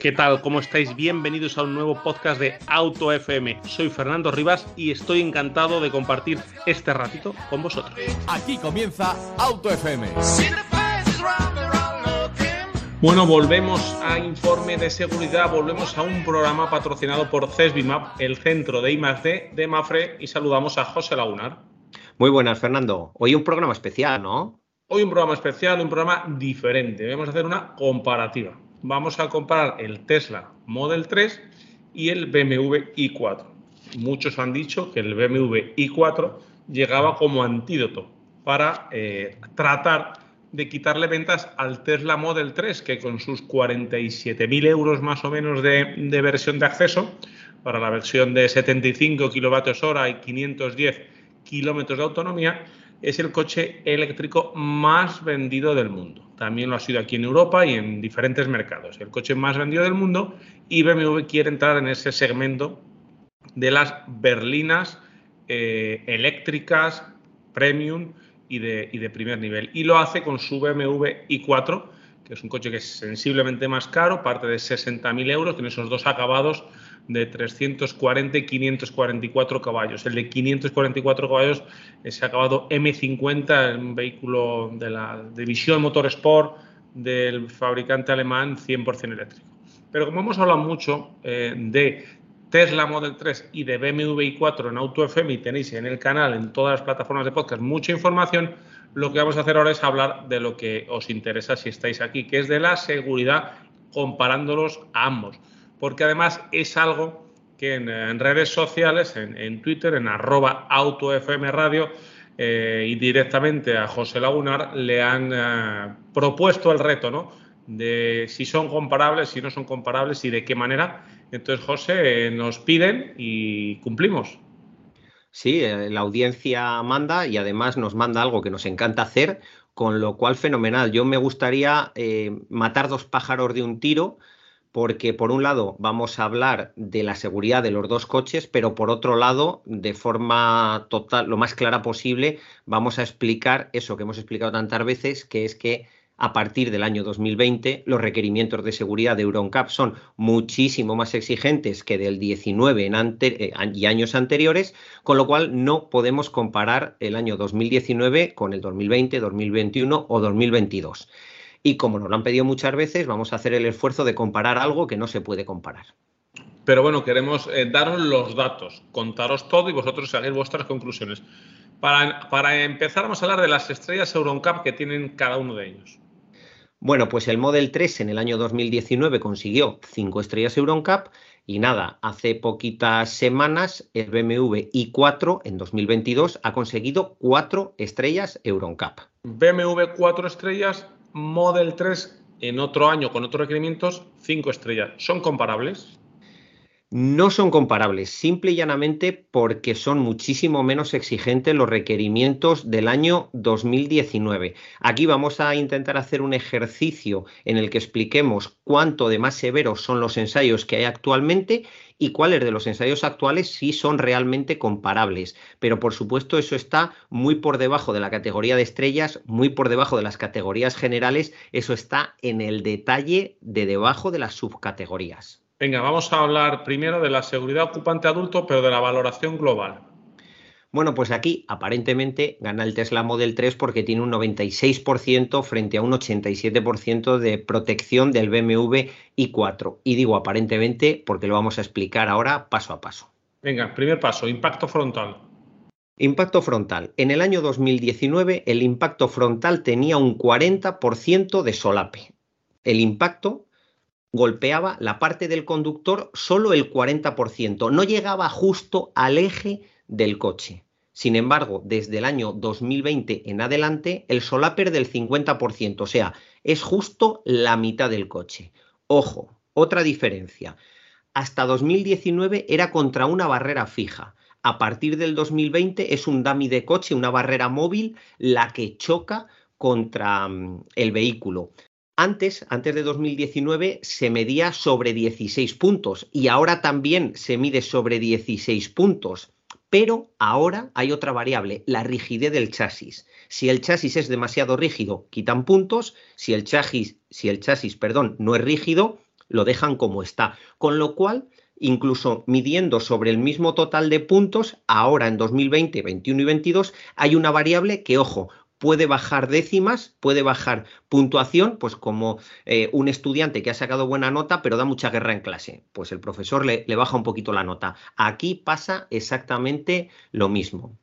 ¿Qué tal? ¿Cómo estáis? Bienvenidos a un nuevo podcast de Auto FM. Soy Fernando Rivas y estoy encantado de compartir este ratito con vosotros. Aquí comienza Auto FM. Bueno, volvemos a informe de seguridad, volvemos a un programa patrocinado por CESBIMAP, el centro de I+D de Mafre, y saludamos a José Lagunar. Muy buenas, Fernando. Hoy un programa especial, ¿no? Hoy un programa especial, un programa diferente. Vamos a hacer una comparativa vamos a comparar el Tesla Model 3 y el BMW i4. Muchos han dicho que el BMW i4 llegaba como antídoto para eh, tratar de quitarle ventas al Tesla Model 3, que con sus 47.000 euros más o menos de, de, versión de acceso, para la versión de 75 kilovatios hora y 510 kilómetros de autonomía, es el coche eléctrico más vendido del mundo. También lo ha sido aquí en Europa y en diferentes mercados. El coche más vendido del mundo y BMW quiere entrar en ese segmento de las berlinas eh, eléctricas, premium y de, y de primer nivel. Y lo hace con su BMW i4, que es un coche que es sensiblemente más caro, parte de 60.000 euros, tiene esos dos acabados de 340 y 544 caballos. El de 544 caballos es acabado M50, un vehículo de la división Motorsport del fabricante alemán 100% eléctrico. Pero como hemos hablado mucho eh, de Tesla Model 3 y de BMW i4 en Auto FM y tenéis en el canal, en todas las plataformas de podcast, mucha información, lo que vamos a hacer ahora es hablar de lo que os interesa si estáis aquí, que es de la seguridad comparándolos a ambos porque además es algo que en, redes sociales, en, Twitter, en arroba autofmradio eh, y directamente a José Lagunar le han eh, propuesto el reto, ¿no? De si son comparables, si no son comparables y de qué manera. Entonces, José, eh, nos piden y cumplimos. Sí, la audiencia manda y además nos manda algo que nos encanta hacer, con lo cual fenomenal. Yo me gustaría matar dos pájaros de un tiro porque por un lado vamos a hablar de la seguridad de los dos coches, pero por otro lado, de forma total, lo más clara posible, vamos a explicar eso que hemos explicado tantas veces, que es que a partir del año 2020 los requerimientos de seguridad de EuronCap son muchísimo más exigentes que del 19 en eh, y años anteriores, con lo cual no podemos comparar el año 2019 con el 2020, 2021 o 2022. Y como nos lo han pedido muchas veces, vamos a hacer el esfuerzo de comparar algo que no se puede comparar. Pero bueno, queremos eh, daros los datos, contaros todo y vosotros hagáis vuestras conclusiones. Para, para empezar, vamos a hablar de las estrellas EuronCap que tienen cada uno de ellos. Bueno, pues el Model 3 en el año 2019 consiguió 5 estrellas EuronCap y nada, hace poquitas semanas el BMW i4 en 2022 ha conseguido 4 estrellas EuronCap. BMW 4 estrellas, Model 3 en otro año con otros requerimientos, 5 estrellas. ¿Son comparables? No son comparables, simple y llanamente porque son muchísimo menos exigentes los requerimientos del año 2019. Aquí vamos a intentar hacer un ejercicio en el que expliquemos cuánto de más severos son los ensayos que hay actualmente y cuáles de los ensayos actuales sí son realmente comparables. Pero por supuesto eso está muy por debajo de la categoría de estrellas, muy por debajo de las categorías generales, eso está en el detalle de debajo de las subcategorías. Venga, vamos a hablar primero de la seguridad ocupante adulto, pero de la valoración global. Bueno, pues aquí aparentemente gana el Tesla Model 3 porque tiene un 96% frente a un 87% de protección del BMW i4. Y digo aparentemente porque lo vamos a explicar ahora paso a paso. Venga, primer paso, impacto frontal. Impacto frontal. En el año 2019 el impacto frontal tenía un 40% de solape. El impacto golpeaba la parte del conductor solo el 40%, no llegaba justo al eje del coche. Sin embargo, desde el año 2020 en adelante, el solaper del 50%, o sea, es justo la mitad del coche. Ojo, Otra diferencia. Hasta 2019 era contra una barrera fija. A partir del 2020 es un dummy de coche, una barrera móvil, la que choca contra mm, el vehículo. Antes, antes de 2019, se medía sobre 16 puntos y ahora también se mide sobre 16 puntos. Pero ahora hay otra variable, la rigidez del chasis. Si el chasis es demasiado rígido, quitan puntos. Si el chasis, si el chasis perdón, no es rígido, lo dejan como está. Con lo cual, incluso midiendo sobre el mismo total de puntos, ahora en 2020, 21 y 22, hay una variable que, ojo, puede bajar décimas, puede bajar puntuación, pues como eh, un estudiante que ha sacado buena nota, pero da mucha guerra en clase. Pues el profesor le, baja un poquito la nota. Aquí pasa exactamente lo mismo.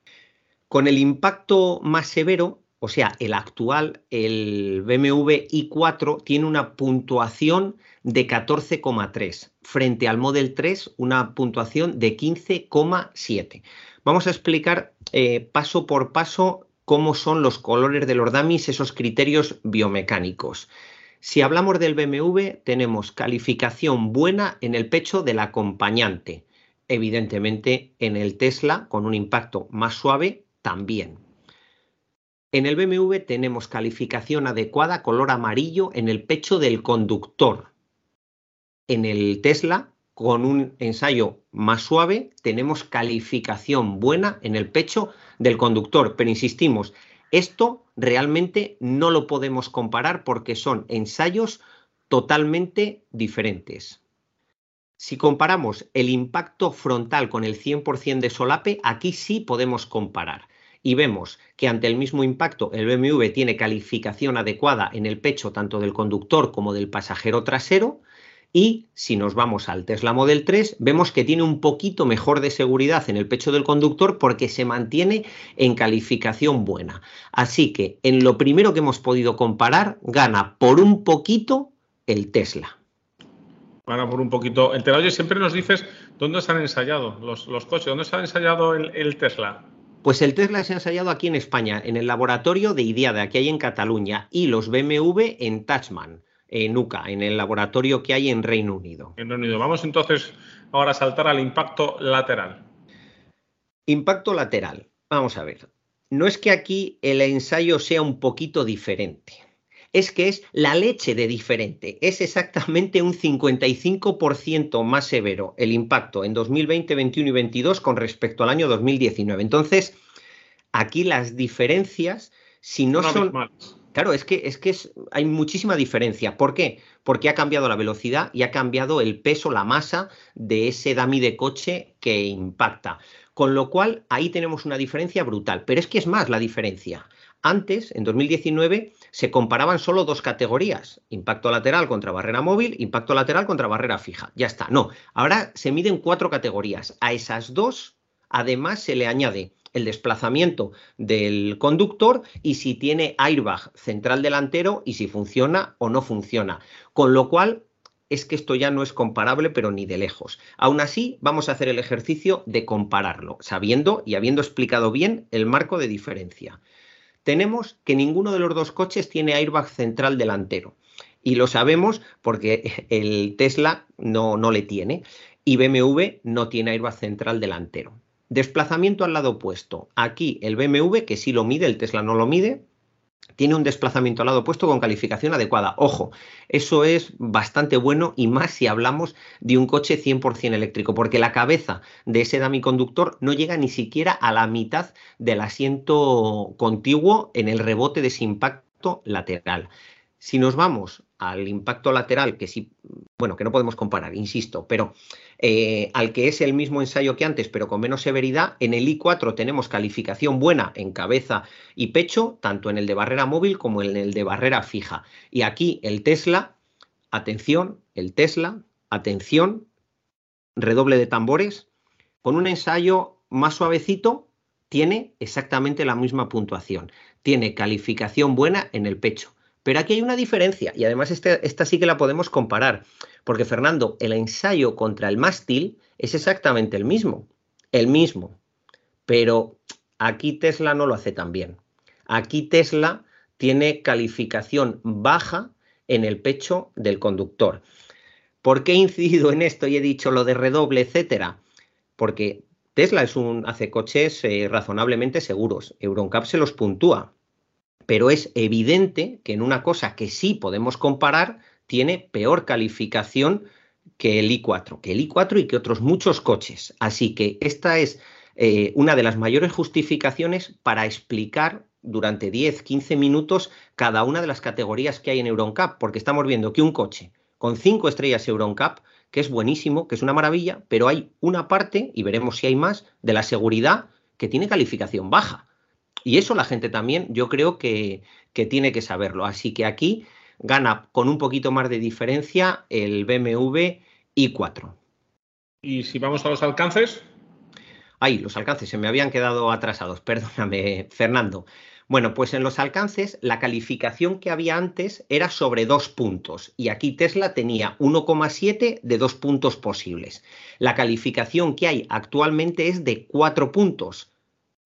Con el impacto más severo, o sea, el actual, el BMW i4 tiene una puntuación de 14,3 frente al Model 3 una puntuación de 15,7. Vamos a explicar eh, paso por paso cómo son los colores de los dummies, esos criterios biomecánicos. Si hablamos del BMW, tenemos calificación buena en el pecho del acompañante. Evidentemente, en el Tesla, con un impacto más suave, también. En el BMW tenemos calificación adecuada color amarillo en el pecho del conductor. En el Tesla, con un ensayo más suave, tenemos calificación buena en el pecho del conductor. Pero insistimos, esto realmente no lo podemos comparar porque son ensayos totalmente diferentes. Si comparamos el impacto frontal con el 100% de solape, aquí sí podemos comparar. Y vemos que ante el mismo impacto el BMW tiene calificación adecuada en el pecho tanto del conductor como del pasajero trasero, y si nos vamos al Tesla Model 3, vemos que tiene un poquito mejor de seguridad en el pecho del conductor porque se mantiene en calificación buena. Así que en lo primero que hemos podido comparar, gana por un poquito el Tesla. Gana por un poquito. El Oye, siempre nos dices dónde se han ensayado los, coches, dónde se ha ensayado el, Tesla. Pues el Tesla se ha ensayado aquí en España, en el laboratorio de IDIADA, que hay en Cataluña, y los BMW en Touchman en UCA, en el laboratorio que hay en Reino Unido. En Reino Unido. Vamos entonces ahora a saltar al impacto lateral. Impacto lateral. Vamos a ver. No es que aquí el ensayo sea un poquito diferente. Es que es la leche de diferente. Es exactamente un 55% más severo el impacto en 2020, 21 y 22 con respecto al año 2019. Entonces, aquí las diferencias, si no, son... Claro, es que, es que hay muchísima diferencia. ¿Por qué? Porque ha cambiado la velocidad y ha cambiado el peso, la masa de ese dummy de coche que impacta. Con lo cual, ahí tenemos una diferencia brutal. Pero es que es más la diferencia. Antes, en 2019, se comparaban solo dos categorías, impacto lateral contra barrera móvil, impacto lateral contra barrera fija. Ya está. No, ahora se miden cuatro categorías. A esas dos, además, se le añade el desplazamiento del conductor y si tiene airbag central delantero y si funciona o no funciona. Con lo cual, es que esto ya no es comparable, pero ni de lejos. Aún así, vamos a hacer el ejercicio de compararlo, sabiendo y habiendo explicado bien el marco de diferencia. Tenemos que ninguno de los dos coches tiene airbag central delantero. Y lo sabemos porque el Tesla no, no le tiene y BMW no tiene airbag central delantero. Desplazamiento al lado opuesto. Aquí el BMW, que sí lo mide, el Tesla no lo mide, tiene un desplazamiento al lado opuesto con calificación adecuada. Ojo, eso es bastante bueno y más si hablamos de un coche 100% eléctrico, porque la cabeza de ese dummy conductor no llega ni siquiera a la mitad del asiento contiguo en el rebote de ese impacto lateral. Si nos vamos al impacto lateral, que sí, bueno, que no podemos comparar, insisto, pero eh, al que es el mismo ensayo que antes, pero con menos severidad, en el I4 tenemos calificación buena en cabeza y pecho, tanto en el de barrera móvil como en el de barrera fija. Y aquí el Tesla, atención, el Tesla, atención, redoble de tambores, con un ensayo más suavecito, tiene exactamente la misma puntuación. Tiene calificación buena en el pecho pero aquí hay una diferencia y además este, esta sí que la podemos comparar, porque Fernando, el ensayo contra el mástil es exactamente el mismo, el mismo, pero aquí Tesla no lo hace tan bien. Aquí Tesla tiene calificación baja en el pecho del conductor. ¿Por qué he incidido en esto y he dicho lo de redoble, etcétera? Porque Tesla es un, hace coches eh, razonablemente seguros. Euroncap se los puntúa. Pero es evidente que en una cosa que sí podemos comparar, tiene peor calificación que el i4, que el i4 y que otros muchos coches. Así que esta es eh, una de las mayores justificaciones para explicar durante 10, 15 minutos cada una de las categorías que hay en EuronCap, porque estamos viendo que un coche con 5 estrellas EuronCap, que es buenísimo, que es una maravilla, pero hay una parte, y veremos si hay más, de la seguridad que tiene calificación baja. Y eso la gente también, yo creo que, que tiene que saberlo. Así que aquí gana con un poquito más de diferencia el BMW i4. ¿Y si vamos a los alcances? Ay, los alcances se me habían quedado atrasados, perdóname, Fernando. Bueno, pues en los alcances la calificación que había antes era sobre dos puntos y aquí Tesla tenía 1,7 de dos puntos posibles. La calificación que hay actualmente es de cuatro puntos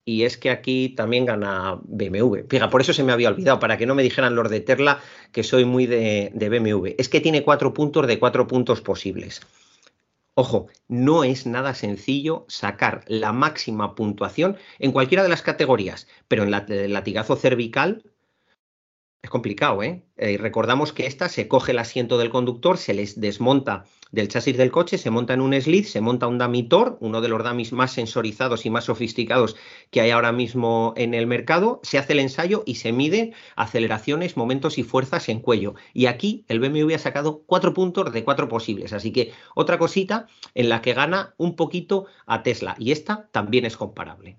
y es que aquí también gana BMW. Fija, por eso se me había olvidado, para que no me dijeran los de Tesla que soy muy de, de BMW. Es que tiene cuatro puntos de cuatro puntos posibles. Ojo, no es nada sencillo sacar la máxima puntuación en cualquiera de las categorías, pero en la, el latigazo cervical es complicado, ¿eh? ¿eh? Recordamos que esta se coge el asiento del conductor, se les desmonta del chasis del coche, se monta en un slid, se monta un damitor, uno de los dummies más sensorizados y más sofisticados que hay ahora mismo en el mercado, se hace el ensayo y se miden aceleraciones, momentos y fuerzas en cuello. Y aquí el BMW ha sacado cuatro puntos de cuatro posibles, así que otra cosita en la que gana un poquito a Tesla. Y esta también es comparable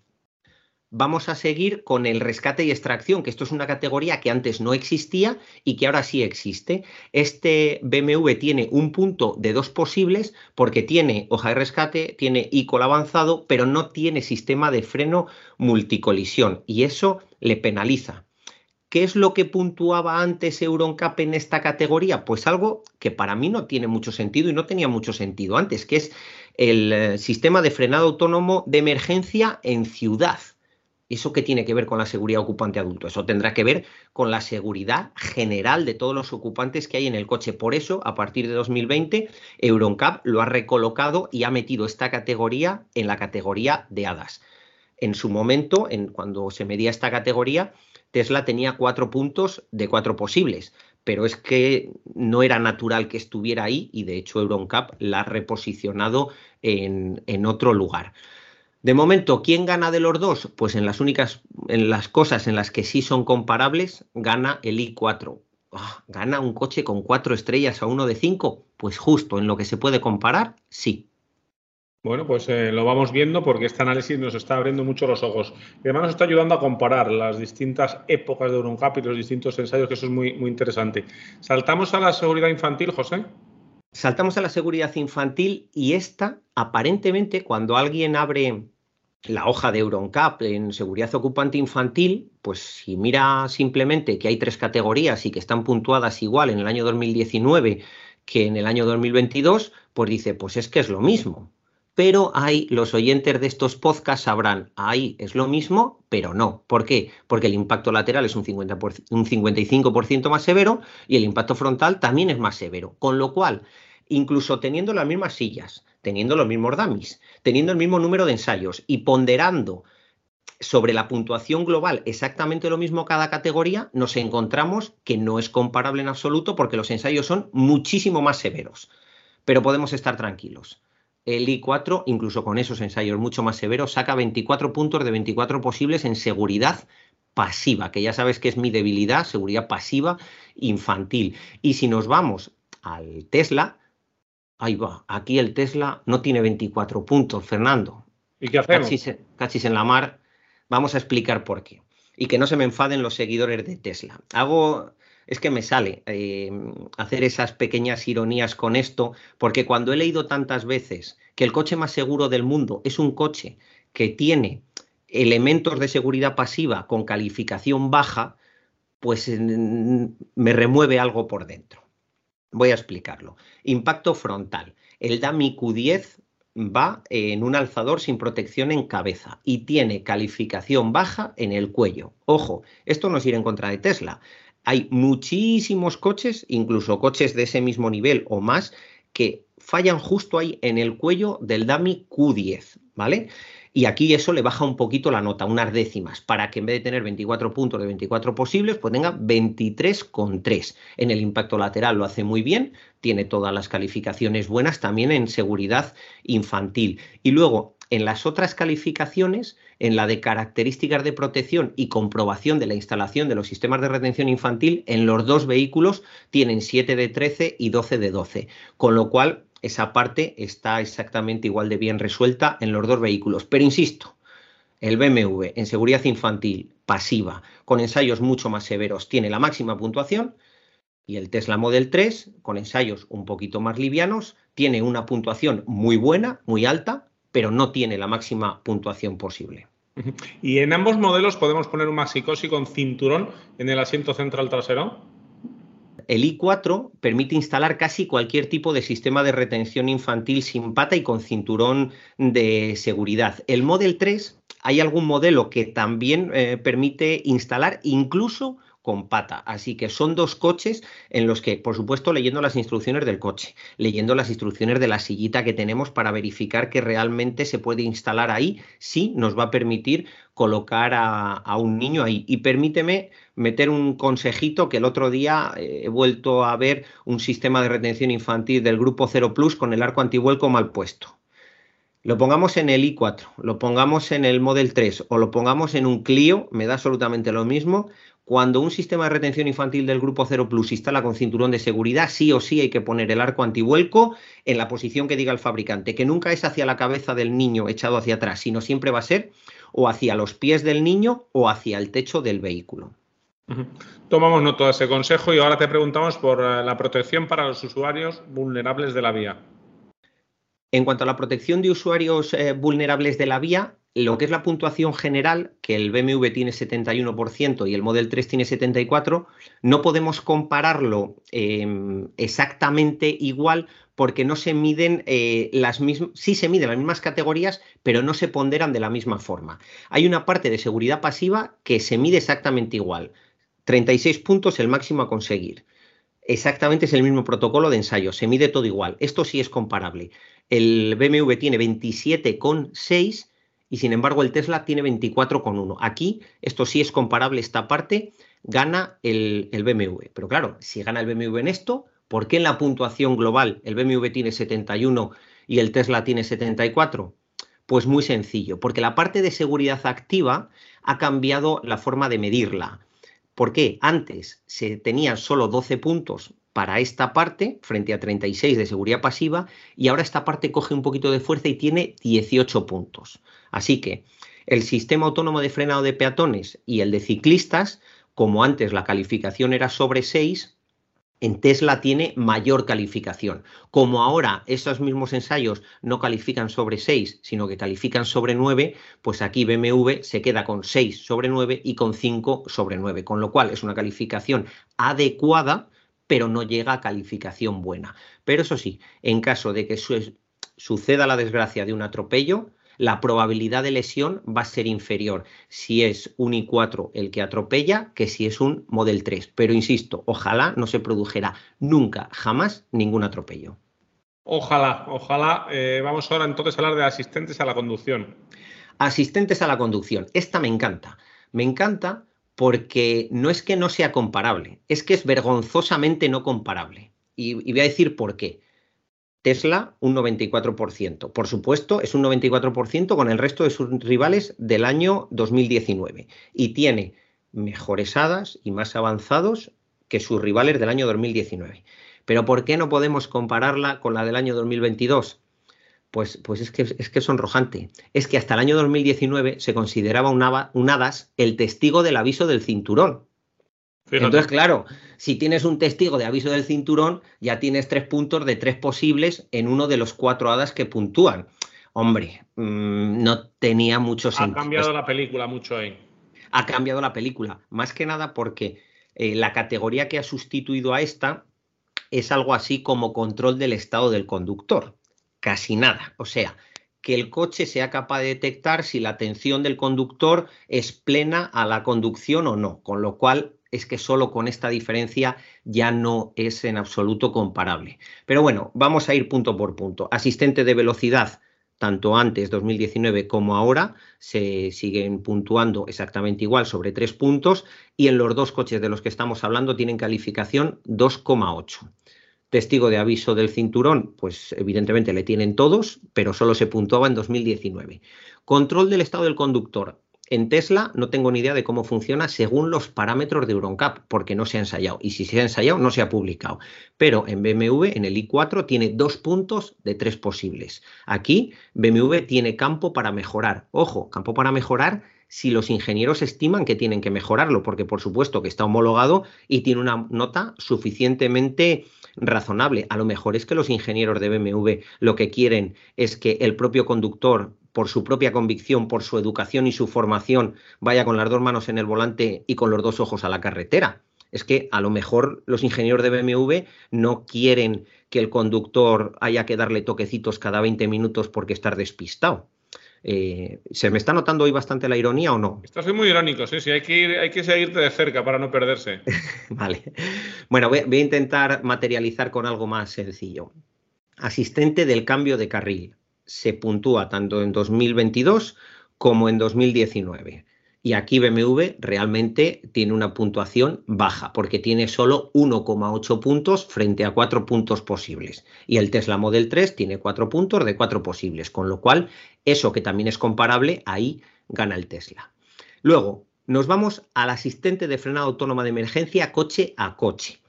vamos a seguir con el rescate y extracción, que esto es una categoría que antes no existía y que ahora sí existe. Este BMW tiene un punto de dos posibles porque tiene hoja de rescate, tiene ICOL avanzado, pero no tiene sistema de freno multicolisión y eso le penaliza. ¿Qué es lo que puntuaba antes Euroncap en esta categoría? Pues algo que para mí no tiene mucho sentido y no tenía mucho sentido antes, que es el eh, sistema de frenado autónomo de emergencia en ciudad. ¿Eso qué tiene que ver con la seguridad ocupante adulto? Eso tendrá que ver con la seguridad general de todos los ocupantes que hay en el coche. Por eso, a partir de 2020, Euroncap lo ha recolocado y ha metido esta categoría en la categoría de hadas. En su momento, en, cuando se medía esta categoría, Tesla tenía cuatro puntos de cuatro posibles, pero es que no era natural que estuviera ahí y de hecho Euroncap la ha reposicionado en, en otro lugar. De momento, ¿quién gana de los dos? Pues en las únicas, en las cosas en las que sí son comparables, gana el i4. Ah, ¿Gana un coche con cuatro estrellas a uno de cinco? Pues justo en lo que se puede comparar, sí. Bueno, pues eh, lo vamos viendo porque este análisis nos está abriendo mucho los ojos. Y además nos está ayudando a comparar las distintas épocas de Euroncap y los distintos ensayos, que eso es muy, muy interesante. Saltamos a la seguridad infantil, José. Saltamos a la seguridad infantil y esta, aparentemente, cuando alguien abre la hoja de Euroncap en seguridad ocupante infantil, pues si mira simplemente que hay tres categorías y que están puntuadas igual en el año 2019 que en el año 2022, pues dice, pues es que es lo mismo. Pero hay, los oyentes de estos podcasts sabrán, ahí es lo mismo, pero no. ¿Por qué? Porque el impacto lateral es un, 50 un 55% más severo y el impacto frontal también es más severo. Con lo cual, incluso teniendo las mismas sillas, teniendo los mismos dummies, teniendo el mismo número de ensayos y ponderando sobre la puntuación global exactamente lo mismo cada categoría, nos encontramos que no es comparable en absoluto porque los ensayos son muchísimo más severos. Pero podemos estar tranquilos. El I4, incluso con esos ensayos mucho más severos, saca 24 puntos de 24 posibles en seguridad pasiva, que ya sabes que es mi debilidad, seguridad pasiva infantil. Y si nos vamos al Tesla, Ahí va, aquí el Tesla no tiene 24 puntos, Fernando. ¿Y qué hacemos? Cachis, en la mar. Vamos a explicar por qué. Y que no se me enfaden los seguidores de Tesla. Hago, es que me sale eh, hacer esas pequeñas ironías con esto, porque cuando he leído tantas veces que el coche más seguro del mundo es un coche que tiene elementos de seguridad pasiva con calificación baja, pues me remueve algo por dentro. Voy a explicarlo. Impacto frontal. El DAMI Q10 va en un alzador sin protección en cabeza y tiene calificación baja en el cuello. Ojo, esto no es ir en contra de Tesla. Hay muchísimos coches, incluso coches de ese mismo nivel o más, que fallan justo ahí en el cuello del Dami Q10, ¿vale? Y aquí eso le baja un poquito la nota, unas décimas, para que en vez de tener 24 puntos de 24 posibles, pues tenga 23,3. En el impacto lateral lo hace muy bien, tiene todas las calificaciones buenas, también en seguridad infantil. Y luego, en las otras calificaciones, en la de características de protección y comprobación de la instalación de los sistemas de retención infantil, en los dos vehículos tienen 7 de 13 y 12 de 12, con lo cual esa parte está exactamente igual de bien resuelta en los dos vehículos. Pero insisto, el BMW en seguridad infantil pasiva, con ensayos mucho más severos, tiene la máxima puntuación y el Tesla Model 3, con ensayos un poquito más livianos, tiene una puntuación muy buena, muy alta, pero no tiene la máxima puntuación posible. ¿Y en ambos modelos podemos poner un Maxicosi con cinturón en el asiento central trasero? El i4 permite instalar casi cualquier tipo de sistema de retención infantil sin pata y con cinturón de seguridad. El Model 3 hay algún modelo que también eh, permite instalar incluso con pata. Así que son dos coches en los que, por supuesto, leyendo las instrucciones del coche, leyendo las instrucciones de la sillita que tenemos para verificar que realmente se puede instalar ahí, sí nos va a permitir colocar a, un niño ahí. Y permíteme meter un consejito que el otro día eh, he vuelto a ver un sistema de retención infantil del grupo 0 Plus con el arco antivuelco mal puesto lo pongamos en el i4, lo pongamos en el Model 3 o lo pongamos en un Clio, me da absolutamente lo mismo. Cuando un sistema de retención infantil del grupo 0 Plus instala con cinturón de seguridad, sí o sí hay que poner el arco antivuelco en la posición que diga el fabricante, que nunca es hacia la cabeza del niño echado hacia atrás, sino siempre va a ser o hacia los pies del niño o hacia el techo del vehículo. Tomamos nota de ese consejo y ahora te preguntamos por eh, la protección para los usuarios vulnerables de la vía. En cuanto a la protección de usuarios eh, vulnerables de la vía, lo que es la puntuación general, que el BMW tiene 71% y el Model 3 tiene 74%, no podemos compararlo em, exactamente igual porque no se miden eh, las mismas, sí se miden las mismas categorías, pero no se ponderan de la misma forma. Hay una parte de seguridad pasiva que se mide exactamente igual. 36 puntos el máximo a conseguir. Exactamente es el mismo protocolo de ensayo, se mide todo igual. Esto sí es comparable. El BMW tiene 27,6 y sin embargo el Tesla tiene 24,1. Aquí esto sí es comparable, esta parte gana el, el, BMW. Pero claro, si gana el BMW en esto, ¿por qué en la puntuación global el BMW tiene 71 y el Tesla tiene 74? Pues muy sencillo, porque la parte de seguridad activa ha cambiado la forma de medirla. ¿Por qué? Antes se tenían solo 12 puntos para esta parte frente a 36 de seguridad pasiva y ahora esta parte coge un poquito de fuerza y tiene 18 puntos. Así que el sistema autónomo de frenado de peatones y el de ciclistas, como antes la calificación era sobre 6, en Tesla tiene mayor calificación. Como ahora esos mismos ensayos no califican sobre 6, sino que califican sobre 9, pues aquí BMW se queda con 6 sobre 9 y con 5 sobre 9, con lo cual es una calificación adecuada, pero no llega a calificación buena. Pero eso sí, en caso de que suceda la desgracia de un atropello, la probabilidad de lesión va a ser inferior si es un i4 el que atropella que si es un Model 3. Pero insisto, ojalá no se produjera nunca, jamás ningún atropello. Ojalá, ojalá. Eh, vamos ahora entonces a hablar de asistentes a la conducción. Asistentes a la conducción. Esta me encanta. Me encanta porque no es que no sea comparable, es que es vergonzosamente no comparable. y voy a decir por qué. Tesla un 94%. Por supuesto, es un 94% con el resto de sus rivales del año 2019 y tiene mejores hadas y más avanzados que sus rivales del año 2019. Pero ¿por qué no podemos compararla con la del año 2022? Pues, pues es, que, es que es sonrojante. Es que hasta el año 2019 se consideraba un, un hadas el testigo del aviso del cinturón. Entonces, claro, si tienes un testigo de aviso del cinturón, ya tienes tres puntos de tres posibles en uno de los cuatro hadas que puntúan. Hombre, mm, no tenía mucho sentido. Ha cambiado la película mucho ahí. Ha cambiado la película, más que nada porque eh, la categoría que ha sustituido a esta es algo así como control del estado del conductor. Casi nada. O sea, que el coche sea capaz de detectar si la atención del conductor es plena a la conducción o no, con lo cual es que solo con esta diferencia ya no es en absoluto comparable. Pero bueno, vamos a ir punto por punto. Asistente de velocidad, tanto antes 2019 como ahora, se siguen puntuando exactamente igual sobre tres puntos y en los dos coches de los que estamos hablando tienen calificación 2,8. Testigo de aviso del cinturón, pues evidentemente le tienen todos, pero solo se puntuaba en 2019. Control del estado del conductor. En Tesla no tengo ni idea de cómo funciona según los parámetros de EuronCap, porque no se ha ensayado. Y si se ha ensayado, no se ha publicado. Pero en BMW, en el i4, tiene dos puntos de tres posibles. Aquí, BMW tiene campo para mejorar. Ojo, campo para mejorar si los ingenieros estiman que tienen que mejorarlo, porque por supuesto que está homologado y tiene una nota suficientemente razonable. A lo mejor es que los ingenieros de BMW lo que quieren es que el propio conductor por su propia convicción, por su educación y su formación, vaya con las dos manos en el volante y con los dos ojos a la carretera. Es que a lo mejor los ingenieros de BMW no quieren que el conductor haya que darle toquecitos cada 20 minutos porque estar despistado. Eh, ¿Se me está notando hoy bastante la ironía o no? Estás muy irónico, sí, sí, hay que, ir, hay que seguirte de cerca para no perderse. vale. Bueno, voy, a intentar materializar con algo más sencillo. Asistente del cambio de carril se puntúa tanto en 2022 como en 2019. Y aquí BMW realmente tiene una puntuación baja, porque tiene solo 1,8 puntos frente a 4 puntos posibles. Y el Tesla Model 3 tiene 4 puntos de 4 posibles, con lo cual eso que también es comparable, ahí gana el Tesla. Luego, nos vamos al asistente de frenado autónoma de emergencia coche a coche.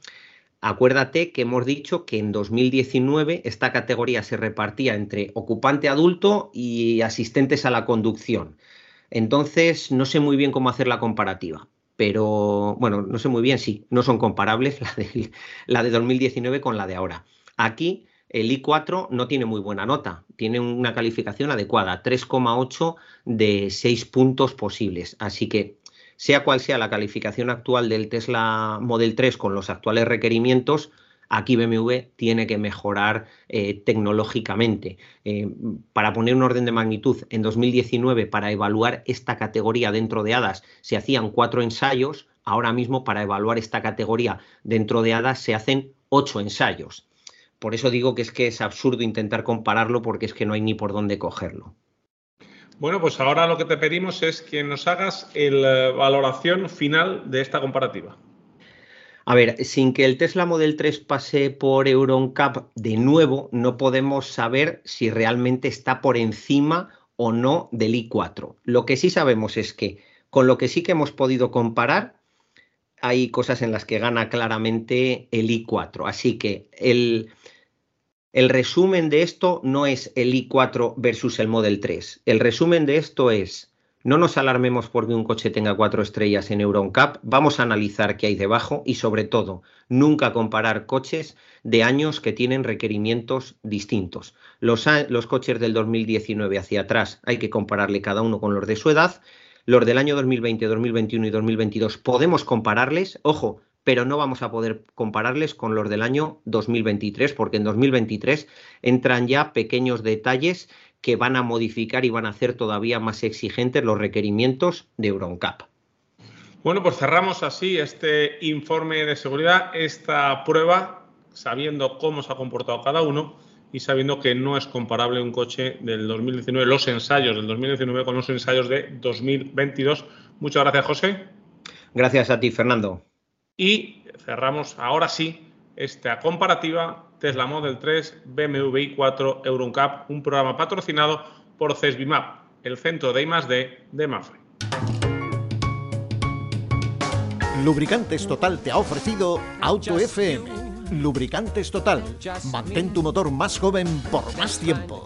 Acuérdate que hemos dicho que en 2019 esta categoría se repartía entre ocupante adulto y asistentes a la conducción. Entonces, no sé muy bien cómo hacer la comparativa, pero bueno, no sé muy bien, sí, no son comparables la de, la de 2019 con la de ahora. Aquí el I4 no tiene muy buena nota, tiene una calificación adecuada, 3,8 de 6 puntos posibles. Así que sea cual sea la calificación actual del Tesla Model 3 con los actuales requerimientos, aquí BMW tiene que mejorar eh, tecnológicamente. Eh, para poner un orden de magnitud, en 2019 para evaluar esta categoría dentro de HADAS se hacían cuatro ensayos, ahora mismo para evaluar esta categoría dentro de HADAS se hacen ocho ensayos. Por eso digo que es que es absurdo intentar compararlo porque es que no hay ni por dónde cogerlo. Bueno, pues ahora lo que te pedimos es que nos hagas la valoración final de esta comparativa. A ver, sin que el Tesla Model 3 pase por EuronCap de nuevo, no podemos saber si realmente está por encima o no del i4. Lo que sí sabemos es que con lo que sí que hemos podido comparar, hay cosas en las que gana claramente el i4. Así que el, el resumen de esto no es el i4 versus el Model 3. El resumen de esto es, no nos alarmemos porque un coche tenga cuatro estrellas en EuronCap, vamos a analizar qué hay debajo y sobre todo, nunca comparar coches de años que tienen requerimientos distintos. Los, los coches del 2019 hacia atrás hay que compararle cada uno con los de su edad. Los del año 2020, 2021 y 2022 podemos compararles. Ojo, pero no vamos a poder compararles con los del año 2023, porque en 2023 entran ya pequeños detalles que van a modificar y van a hacer todavía más exigentes los requerimientos de EuronCap. Bueno, pues cerramos así este informe de seguridad, esta prueba, sabiendo cómo se ha comportado cada uno y sabiendo que no es comparable un coche del 2019, los ensayos del 2019 con los ensayos de 2022. Muchas gracias, José. Gracias a ti, Fernando. Y cerramos ahora sí esta comparativa Tesla Model 3, BMW i4, EuronCap, un programa patrocinado por CESBIMAP, el centro de I+D de Mafre. Lubricantes Total te ha ofrecido Auto FM. Lubricantes Total. Mantén tu motor más joven por más tiempo.